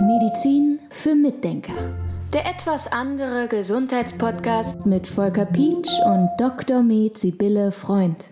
Medizin für Mitdenker. Der etwas andere Gesundheitspodcast mit Volker Pietsch und Dr. Med Sibylle Freund.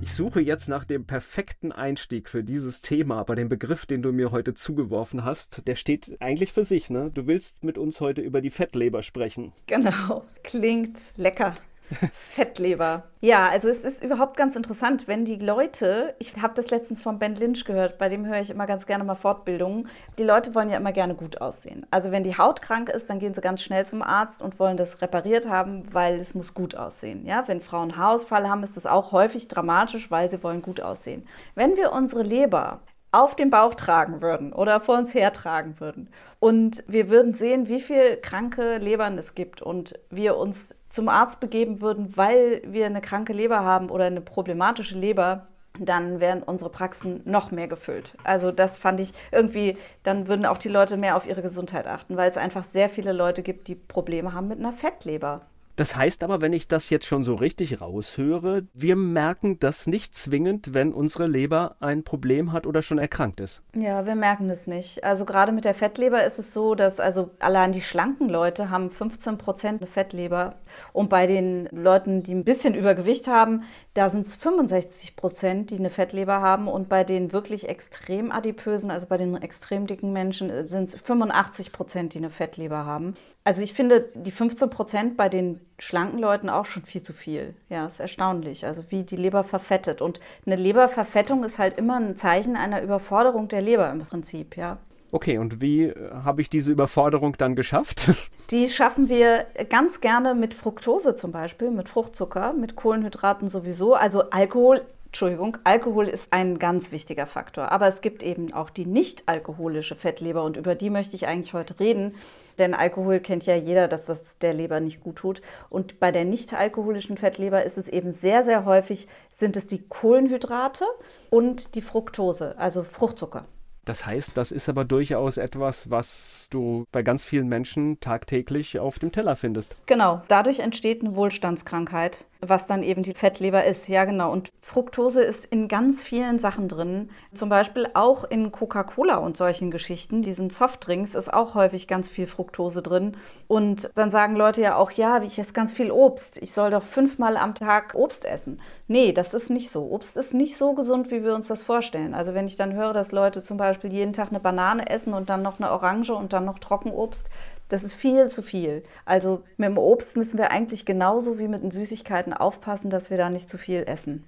Ich suche jetzt nach dem perfekten Einstieg für dieses Thema, aber den Begriff, den du mir heute zugeworfen hast, der steht eigentlich für sich, ne? Du willst mit uns heute über die Fettleber sprechen. Genau, klingt lecker. Fettleber. Ja, also es ist überhaupt ganz interessant, wenn die Leute, ich habe das letztens von Ben Lynch gehört, bei dem höre ich immer ganz gerne mal Fortbildungen. Die Leute wollen ja immer gerne gut aussehen. Also wenn die Haut krank ist, dann gehen sie ganz schnell zum Arzt und wollen das repariert haben, weil es muss gut aussehen. Ja, wenn Frauen Haarausfall haben, ist das auch häufig dramatisch, weil sie wollen gut aussehen. Wenn wir unsere Leber auf dem Bauch tragen würden oder vor uns hertragen würden und wir würden sehen, wie viele kranke Lebern es gibt und wir uns zum Arzt begeben würden, weil wir eine kranke Leber haben oder eine problematische Leber, dann wären unsere Praxen noch mehr gefüllt. Also das fand ich irgendwie, dann würden auch die Leute mehr auf ihre Gesundheit achten, weil es einfach sehr viele Leute gibt, die Probleme haben mit einer Fettleber. Das heißt aber, wenn ich das jetzt schon so richtig raushöre, wir merken das nicht zwingend, wenn unsere Leber ein Problem hat oder schon erkrankt ist. Ja, wir merken das nicht. Also gerade mit der Fettleber ist es so, dass also allein die schlanken Leute haben 15 Prozent eine Fettleber und bei den Leuten, die ein bisschen Übergewicht haben, da sind es 65 Prozent, die eine Fettleber haben und bei den wirklich extrem adipösen, also bei den extrem dicken Menschen, sind es 85 Prozent, die eine Fettleber haben. Also ich finde die 15 Prozent bei den schlanken Leuten auch schon viel zu viel. Ja, ist erstaunlich. Also wie die Leber verfettet. Und eine Leberverfettung ist halt immer ein Zeichen einer Überforderung der Leber im Prinzip, ja. Okay, und wie äh, habe ich diese Überforderung dann geschafft? Die schaffen wir ganz gerne mit Fructose zum Beispiel, mit Fruchtzucker, mit Kohlenhydraten sowieso. Also Alkohol Entschuldigung, Alkohol ist ein ganz wichtiger Faktor. Aber es gibt eben auch die nicht alkoholische Fettleber und über die möchte ich eigentlich heute reden. Denn Alkohol kennt ja jeder, dass das der Leber nicht gut tut. Und bei der nicht alkoholischen Fettleber ist es eben sehr, sehr häufig, sind es die Kohlenhydrate und die Fructose, also Fruchtzucker. Das heißt, das ist aber durchaus etwas, was du bei ganz vielen Menschen tagtäglich auf dem Teller findest. Genau, dadurch entsteht eine Wohlstandskrankheit was dann eben die Fettleber ist. Ja, genau. Und Fructose ist in ganz vielen Sachen drin. Zum Beispiel auch in Coca-Cola und solchen Geschichten. Diesen Softdrinks ist auch häufig ganz viel Fructose drin. Und dann sagen Leute ja auch, ja, ich esse ganz viel Obst. Ich soll doch fünfmal am Tag Obst essen. Nee, das ist nicht so. Obst ist nicht so gesund, wie wir uns das vorstellen. Also wenn ich dann höre, dass Leute zum Beispiel jeden Tag eine Banane essen und dann noch eine Orange und dann noch Trockenobst, das ist viel zu viel. Also mit dem Obst müssen wir eigentlich genauso wie mit den Süßigkeiten aufpassen, dass wir da nicht zu viel essen.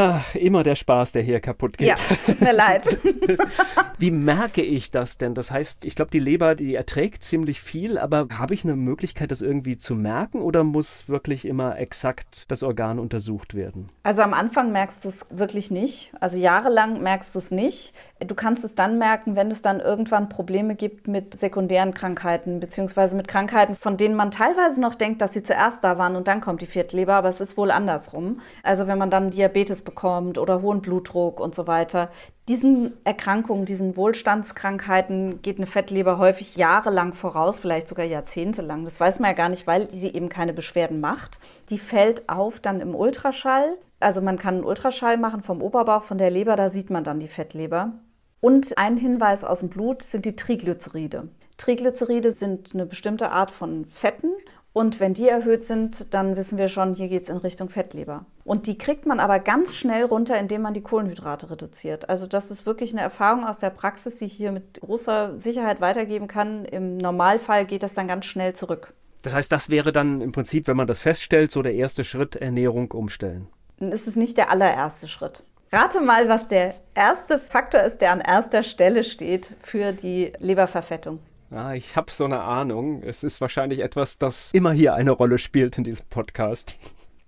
Ach, immer der Spaß, der hier kaputt geht. Ja, tut mir leid. Wie merke ich das denn? Das heißt, ich glaube, die Leber, die erträgt ziemlich viel, aber habe ich eine Möglichkeit, das irgendwie zu merken oder muss wirklich immer exakt das Organ untersucht werden? Also am Anfang merkst du es wirklich nicht. Also jahrelang merkst du es nicht. Du kannst es dann merken, wenn es dann irgendwann Probleme gibt mit sekundären Krankheiten, beziehungsweise mit Krankheiten, von denen man teilweise noch denkt, dass sie zuerst da waren und dann kommt die Viertleber, aber es ist wohl andersrum. Also wenn man dann Diabetes bekommt oder hohen Blutdruck und so weiter. Diesen Erkrankungen, diesen Wohlstandskrankheiten geht eine Fettleber häufig jahrelang voraus, vielleicht sogar jahrzehntelang. Das weiß man ja gar nicht, weil sie eben keine Beschwerden macht. Die fällt auf dann im Ultraschall. Also man kann einen Ultraschall machen vom Oberbauch, von der Leber, da sieht man dann die Fettleber. Und ein Hinweis aus dem Blut sind die Triglyceride. Triglyceride sind eine bestimmte Art von Fetten und wenn die erhöht sind, dann wissen wir schon, hier geht es in Richtung Fettleber. Und die kriegt man aber ganz schnell runter, indem man die Kohlenhydrate reduziert. Also das ist wirklich eine Erfahrung aus der Praxis, die ich hier mit großer Sicherheit weitergeben kann. Im Normalfall geht das dann ganz schnell zurück. Das heißt, das wäre dann im Prinzip, wenn man das feststellt, so der erste Schritt, Ernährung umstellen. Dann ist es nicht der allererste Schritt. Rate mal, was der erste Faktor ist, der an erster Stelle steht für die Leberverfettung. Ja, ich habe so eine Ahnung. Es ist wahrscheinlich etwas, das immer hier eine Rolle spielt in diesem Podcast.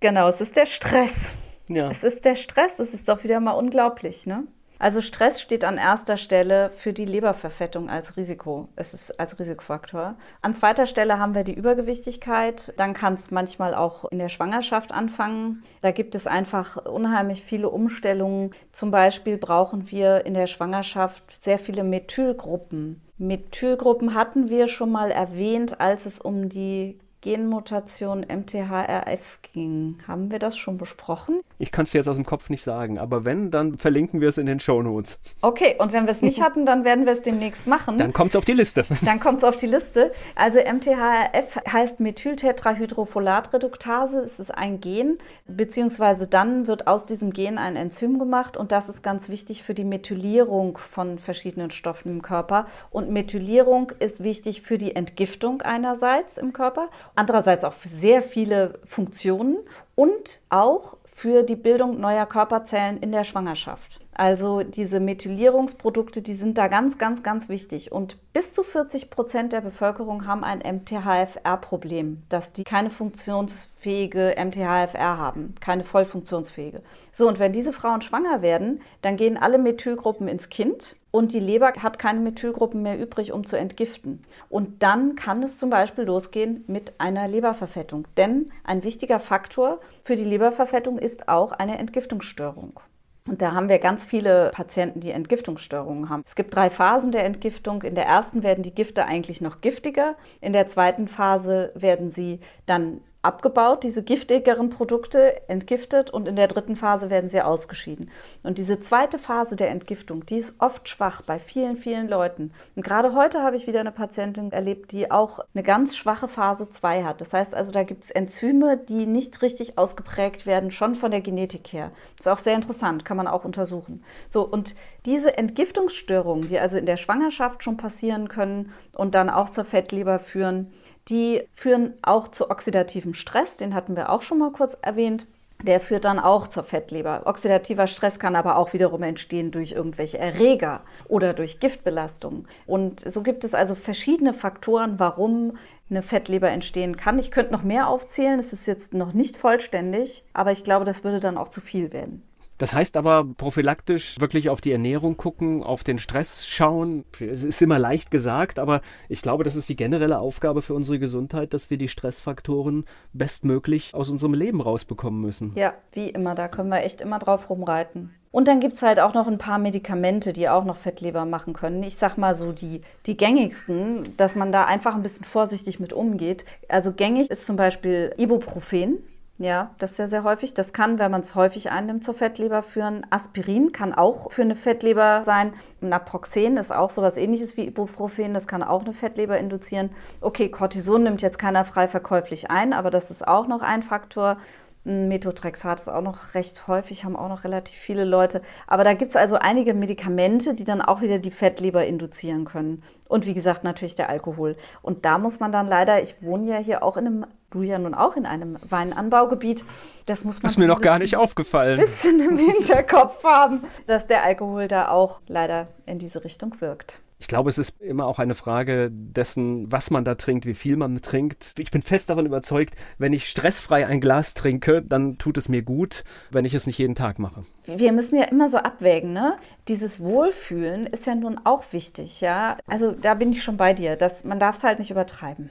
Genau, es ist der Stress. Ja. Es ist der Stress. Es ist doch wieder mal unglaublich, ne? Also Stress steht an erster Stelle für die Leberverfettung als Risiko. Es ist als Risikofaktor. An zweiter Stelle haben wir die Übergewichtigkeit. Dann kann es manchmal auch in der Schwangerschaft anfangen. Da gibt es einfach unheimlich viele Umstellungen. Zum Beispiel brauchen wir in der Schwangerschaft sehr viele Methylgruppen. Methylgruppen hatten wir schon mal erwähnt, als es um die Genmutation MTHRF ging. Haben wir das schon besprochen? Ich kann es jetzt aus dem Kopf nicht sagen, aber wenn, dann verlinken wir es in den Show Notes. Okay, und wenn wir es nicht hatten, dann werden wir es demnächst machen. Dann kommt es auf die Liste. Dann kommt es auf die Liste. Also MTHRF heißt Methyltetrahydrofolatreduktase. Es ist ein Gen, beziehungsweise dann wird aus diesem Gen ein Enzym gemacht und das ist ganz wichtig für die Methylierung von verschiedenen Stoffen im Körper. Und Methylierung ist wichtig für die Entgiftung einerseits im Körper andererseits auch für sehr viele Funktionen und auch für die Bildung neuer Körperzellen in der Schwangerschaft. Also diese Methylierungsprodukte, die sind da ganz, ganz, ganz wichtig. Und bis zu 40 Prozent der Bevölkerung haben ein MTHFR-Problem, dass die keine funktionsfähige MTHFR haben, keine vollfunktionsfähige. So, und wenn diese Frauen schwanger werden, dann gehen alle Methylgruppen ins Kind und die Leber hat keine Methylgruppen mehr übrig, um zu entgiften. Und dann kann es zum Beispiel losgehen mit einer Leberverfettung. Denn ein wichtiger Faktor für die Leberverfettung ist auch eine Entgiftungsstörung. Und da haben wir ganz viele Patienten, die Entgiftungsstörungen haben. Es gibt drei Phasen der Entgiftung. In der ersten werden die Gifte eigentlich noch giftiger. In der zweiten Phase werden sie dann abgebaut, diese giftigeren Produkte entgiftet und in der dritten Phase werden sie ausgeschieden. Und diese zweite Phase der Entgiftung, die ist oft schwach bei vielen, vielen Leuten. Und gerade heute habe ich wieder eine Patientin erlebt, die auch eine ganz schwache Phase 2 hat. Das heißt also, da gibt es Enzyme, die nicht richtig ausgeprägt werden, schon von der Genetik her. Das ist auch sehr interessant, kann man auch untersuchen. So, und diese Entgiftungsstörungen, die also in der Schwangerschaft schon passieren können und dann auch zur Fettleber führen, die führen auch zu oxidativem Stress, den hatten wir auch schon mal kurz erwähnt. Der führt dann auch zur Fettleber. Oxidativer Stress kann aber auch wiederum entstehen durch irgendwelche Erreger oder durch Giftbelastung. Und so gibt es also verschiedene Faktoren, warum eine Fettleber entstehen kann. Ich könnte noch mehr aufzählen, es ist jetzt noch nicht vollständig, aber ich glaube, das würde dann auch zu viel werden. Das heißt aber prophylaktisch wirklich auf die Ernährung gucken, auf den Stress schauen. Es ist immer leicht gesagt, aber ich glaube, das ist die generelle Aufgabe für unsere Gesundheit, dass wir die Stressfaktoren bestmöglich aus unserem Leben rausbekommen müssen. Ja, wie immer, da können wir echt immer drauf rumreiten. Und dann gibt es halt auch noch ein paar Medikamente, die auch noch Fettleber machen können. Ich sag mal so die, die gängigsten, dass man da einfach ein bisschen vorsichtig mit umgeht. Also gängig ist zum Beispiel Ibuprofen. Ja, das ist ja sehr häufig. Das kann, wenn man es häufig einnimmt, zur Fettleber führen. Aspirin kann auch für eine Fettleber sein. Naproxen ist auch sowas ähnliches wie Ibuprofen. Das kann auch eine Fettleber induzieren. Okay, Cortison nimmt jetzt keiner frei verkäuflich ein, aber das ist auch noch ein Faktor. Methotrexat ist auch noch recht häufig, haben auch noch relativ viele Leute. Aber da gibt es also einige Medikamente, die dann auch wieder die Fettleber induzieren können. Und wie gesagt, natürlich der Alkohol. Und da muss man dann leider, ich wohne ja hier auch in einem, du ja nun auch in einem Weinanbaugebiet, das muss man. Ist mir noch gar nicht aufgefallen. Ein bisschen im Hinterkopf haben, dass der Alkohol da auch leider in diese Richtung wirkt. Ich glaube, es ist immer auch eine Frage dessen, was man da trinkt, wie viel man trinkt. Ich bin fest davon überzeugt, wenn ich stressfrei ein Glas trinke, dann tut es mir gut, wenn ich es nicht jeden Tag mache. Wir müssen ja immer so abwägen, ne? Dieses Wohlfühlen ist ja nun auch wichtig, ja? Also da bin ich schon bei dir, dass man darf es halt nicht übertreiben.